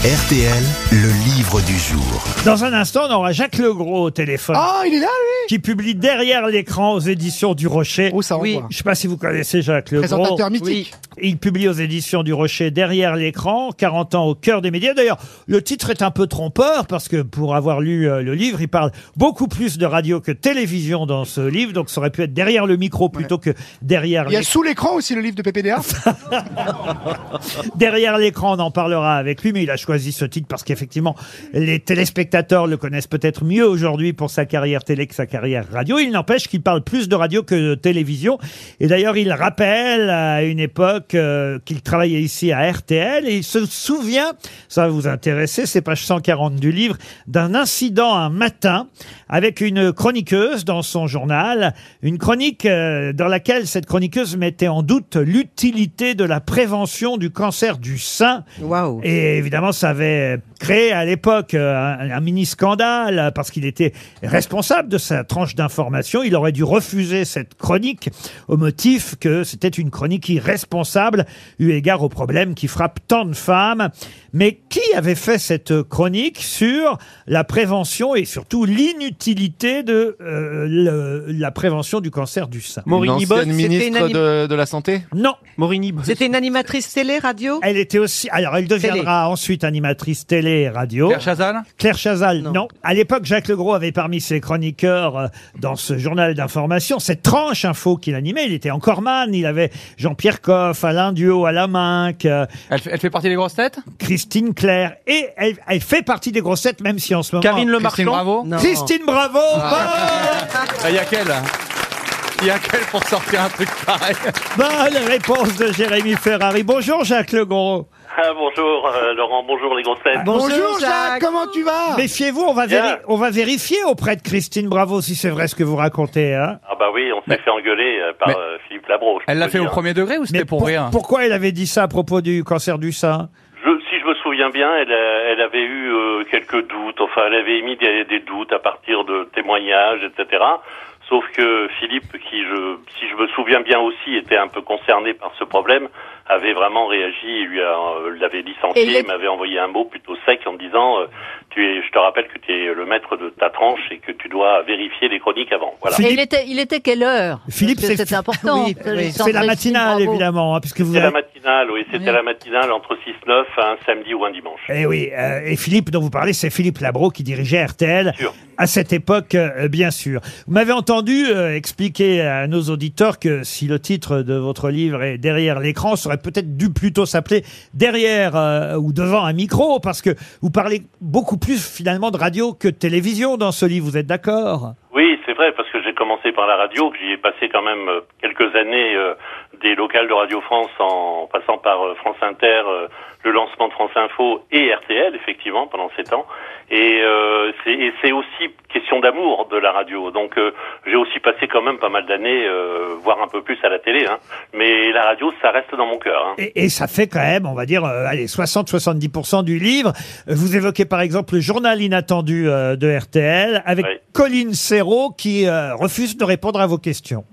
RTL, le livre du jour. Dans un instant, on aura Jacques Legros au téléphone. Ah, il est là, lui Qui publie derrière l'écran aux éditions du Rocher. Oh, ça envoie. Je sais pas si vous connaissez Jacques Legros. Présentateur mythique. Il publie aux éditions du Rocher derrière l'écran, 40 ans au cœur des médias. D'ailleurs, le titre est un peu trompeur parce que pour avoir lu euh, le livre, il parle beaucoup plus de radio que télévision dans ce livre. Donc ça aurait pu être derrière le micro plutôt que derrière Il y a sous l'écran aussi le livre de PPDA. Derrière l'écran, on en parlera avec lui, mais il a choisi ce titre parce qu'effectivement, les téléspectateurs le connaissent peut-être mieux aujourd'hui pour sa carrière télé que sa carrière radio. Il n'empêche qu'il parle plus de radio que de télévision. Et d'ailleurs, il rappelle à une époque euh, qu'il travaillait ici à RTL et il se souvient, ça va vous intéresser, c'est page 140 du livre, d'un incident un matin avec une chroniqueuse dans son journal, une chronique euh, dans laquelle cette chroniqueuse mettait en doute l'utilité de la prévention du cancer du sein. Waouh. Et évidemment, ça avait créé à l'époque euh, un, un mini scandale euh, parce qu'il était responsable de sa tranche d'information. Il aurait dû refuser cette chronique au motif que c'était une chronique irresponsable eu égard aux problèmes qui frappent tant de femmes. Mais qui avait fait cette chronique sur la prévention et surtout l'inutilité de euh, le- la prévention du cancer du sein? Maureen Une Ibot, ancienne c'était ministre une anim- de, de la Santé? Non. Maureen Ibot. C'était une animatrice télé, radio? Elle était aussi. Alors, elle deviendra ensuite animatrice télé et radio. Pierre Chazal Claire Chazal, non. Non. À l'époque, Jacques Legros avait parmi ses chroniqueurs euh, dans ce journal d'information cette tranche info qu'il animait. Il était encore man. Il avait Jean-Pierre Coff, Alain Duo main, que elle, fait- elle fait partie des grosses têtes Christine Claire. Et elle, elle fait partie des grossettes, même si en ce moment. Karine Le Christine Marchand Bravo Non. Christine Bravo Ah, Il y a quelle Il y a quelle pour sortir un truc pareil bonne réponse de Jérémy Ferrari. Bonjour Jacques Legros. Ah, bonjour euh, Laurent, bonjour les grosses têtes. Bonjour Jacques, comment tu vas? Méfiez-vous, on va, Bien. véri- on va vérifier auprès de Christine Bravo si c'est vrai ce que vous racontez. Hein. Ah bah oui, on s'est fait engueuler euh, par Mais- euh, Philippe Labro. je Elle peux l'a fait au dire. premier degré ou c'était pour pour- rien? pourquoi elle avait dit ça à propos du cancer du sein? Je, si je me souviens bien, elle, a- elle avait eu euh, quelques doutes, enfin elle avait émis des, des doutes à partir de témoignages, etc. Sauf que Philippe, qui je, si je me souviens bien aussi, était un peu concerné par ce problème, avait vraiment réagi, et lui a- euh, l'avait Et il licencié, est- m'avait envoyé un mot plutôt sec en me disant, euh, tu es, je te rappelle que tu es le maître de ta tranche et que tu dois vérifier les chroniques avant. Voilà. Philippe- Et il était, il était quelle heure? Philippe, c'est- important. Oui, oui. C'est la matinale, Bravo. évidemment, hein, puisque vous C'était la avez... matinale, oui, c'était Oui. la matinale entre 6-9 un samedi ou un dimanche. Eh oui, euh, et Philippe dont vous parlez, c'est Philippe Labro qui dirigeait RTL Sûr. à cette époque, euh, bien sûr. Vous m'avez entendu euh, expliquer à nos auditeurs que si le titre de votre livre est derrière l'écran, ça aurait peut-être dû plutôt s'appeler derrière euh, ou devant un micro, parce que vous parlez beaucoup plus finalement de radio que de télévision dans ce livre. Vous êtes d'accord? Oui, c'est vrai, parce que j'ai commencé par la radio, j'y ai passé quand même euh, quelques années euh, des locales de Radio France en passant par euh, France Inter, euh, le lancement de France Info et RTL, effectivement, pendant sept ans. Et euh, c'est aussi question d'amour de la radio. Donc euh, j'ai aussi passé quand même pas mal d'années, euh, voire un peu plus à la télé. Hein. Mais la radio, ça reste dans mon cœur. Hein. Et, et ça fait quand même, on va dire, euh, allez, 60-70% du livre. Vous évoquez par exemple le journal inattendu euh, de RTL avec Oui. Colline Serrault qui euh, refuse de répondre à vos questions.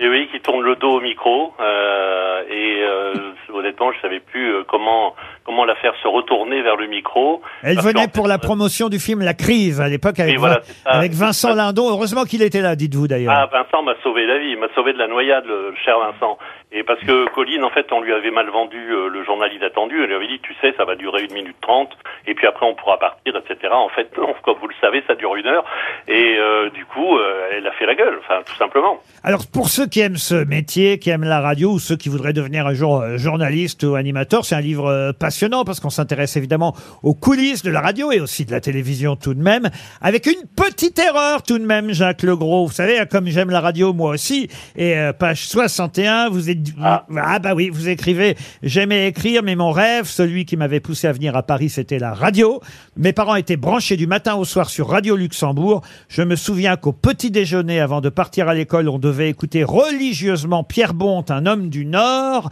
Et oui, qui tourne le dos au micro. euh, et euh, honnêtement, je savais plus euh, comment comment la faire se retourner vers le micro. Elle Parce venait qu'en pour fait, la promotion du film La Crise à l'époque avec, Oui, voilà, Vin- c'est ça. avec Vincent. Lindon. Heureusement qu'il était là, dites-vous d'ailleurs. Ah, Vincent m'a sauvé la vie, il m'a sauvé de la noyade, le cher Vincent. Et parce que Colline, en fait, on lui avait mal vendu euh, le journal inattendu. Elle lui avait dit, tu sais, ça va durer une minute trente, et puis après on pourra partir, etc. En fait, non, comme vous le savez, ça dure une heure. Et euh, du coup, euh, elle a fait la gueule, enfin, tout simplement. Alors pour ceux qui aiment ce métier, qui aiment la radio ou ceux qui voudraient devenir un jour euh, journaliste ou animateur, c'est un livre euh, passionnant parce qu'on s'intéresse évidemment aux coulisses de la radio et aussi de la télévision tout de même, avec une petite erreur tout de même, Jacques Legros. Vous savez, comme j'aime la radio moi aussi, et euh, page 61, vous êtes Ah. ah bah oui, vous écrivez j'aimais écrire mais mon rêve, celui qui m'avait poussé à venir à Paris, c'était la radio. Mes parents étaient branchés du matin au soir sur Radio Luxembourg. Je me souviens qu'au petit déjeuner avant de partir à l'école, on devait écouter religieusement Pierre Bonte, un homme du Nord.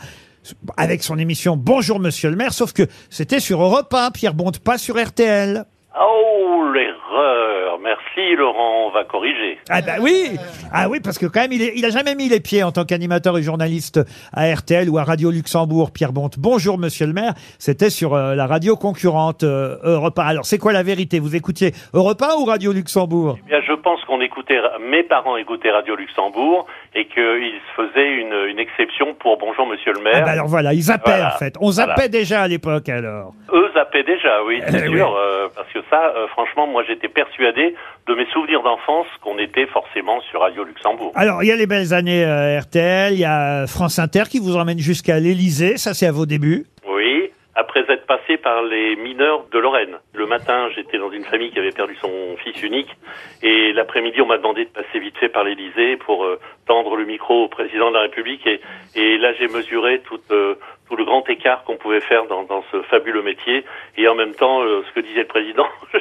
Avec son émission Bonjour Monsieur le maire, sauf que c'était sur Europe 1, Pierre Bonte, pas sur RTL. Oh, l'erreur Erreur. Merci Laurent, on va corriger. Ah bah oui Ah oui, parce que quand même, il, est- il a jamais mis les pieds en tant qu'animateur et journaliste à RTL ou à Radio Luxembourg, Pierre Bonte. Bonjour, monsieur le maire. C'était sur euh, la radio concurrente euh, Europe 1. Alors, c'est quoi la vérité? Vous écoutiez Europe 1 ou Radio Luxembourg? Eh bien, je pense qu'on écoutait, mes parents écoutaient Radio Luxembourg et qu'ils se faisaient une, une exception pour Bonjour Monsieur le Ah maire. bah alors voilà, ils zappaient Voilà. en fait. On zappait Voilà. déjà à l'époque alors. Eux zappaient déjà, oui, c'est Eh sûr, oui. euh, parce que ça, euh, franchement, moi j'étais persuadé de mes souvenirs d'enfance qu'on était forcément sur Radio Luxembourg. Alors, il y a les belles années euh, RTL, il y a France Inter qui vous emmène jusqu'à l'Elysée. Ça, c'est à vos débuts? Oui, après être passé par les mineurs de Lorraine. Le matin, j'étais dans une famille qui avait perdu son fils unique, et l'après-midi, on m'a demandé de passer vite fait par l'Élysée pour euh, tendre le micro au président de la République, et, là, j'ai mesuré euh, tout le grand écart qu'on pouvait faire dans, dans ce fabuleux métier, et en même temps, euh, ce que disait le président,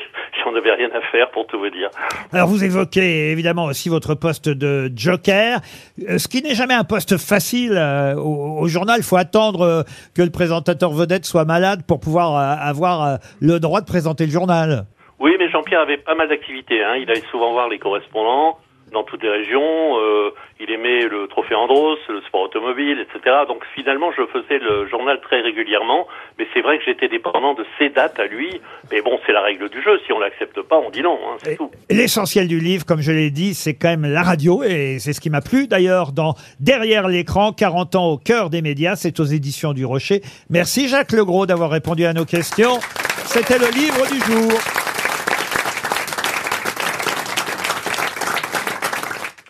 j'en avais rien à faire pour tout vous dire. Alors, vous évoquez évidemment aussi votre poste de joker, euh, ce qui n'est jamais un poste facile euh, au, au journal. Il faut attendre euh, que le présentateur vedette soit malade pour pouvoir euh, avoir euh, le droit de présenter le journal. Oui, mais Jean-Pierre avait pas mal d'activités. Hein. Il allait souvent voir les correspondants dans toutes les régions. euh, il aimait le trophée Andros, le sport automobile, etc. Donc finalement, je faisais le journal très régulièrement. Mais c'est vrai que j'étais dépendant de ces dates à lui. Mais bon, c'est la règle du jeu. Si on l'accepte pas, on dit non. Hein, c'est tout. L'essentiel du livre, comme je l'ai dit, c'est quand même la radio, et c'est ce qui m'a plu d'ailleurs dans Derrière l'écran, 40 ans au cœur des médias, c'est aux éditions du Rocher. Merci Jacques Legros d'avoir répondu à nos questions. C'était le livre du jour.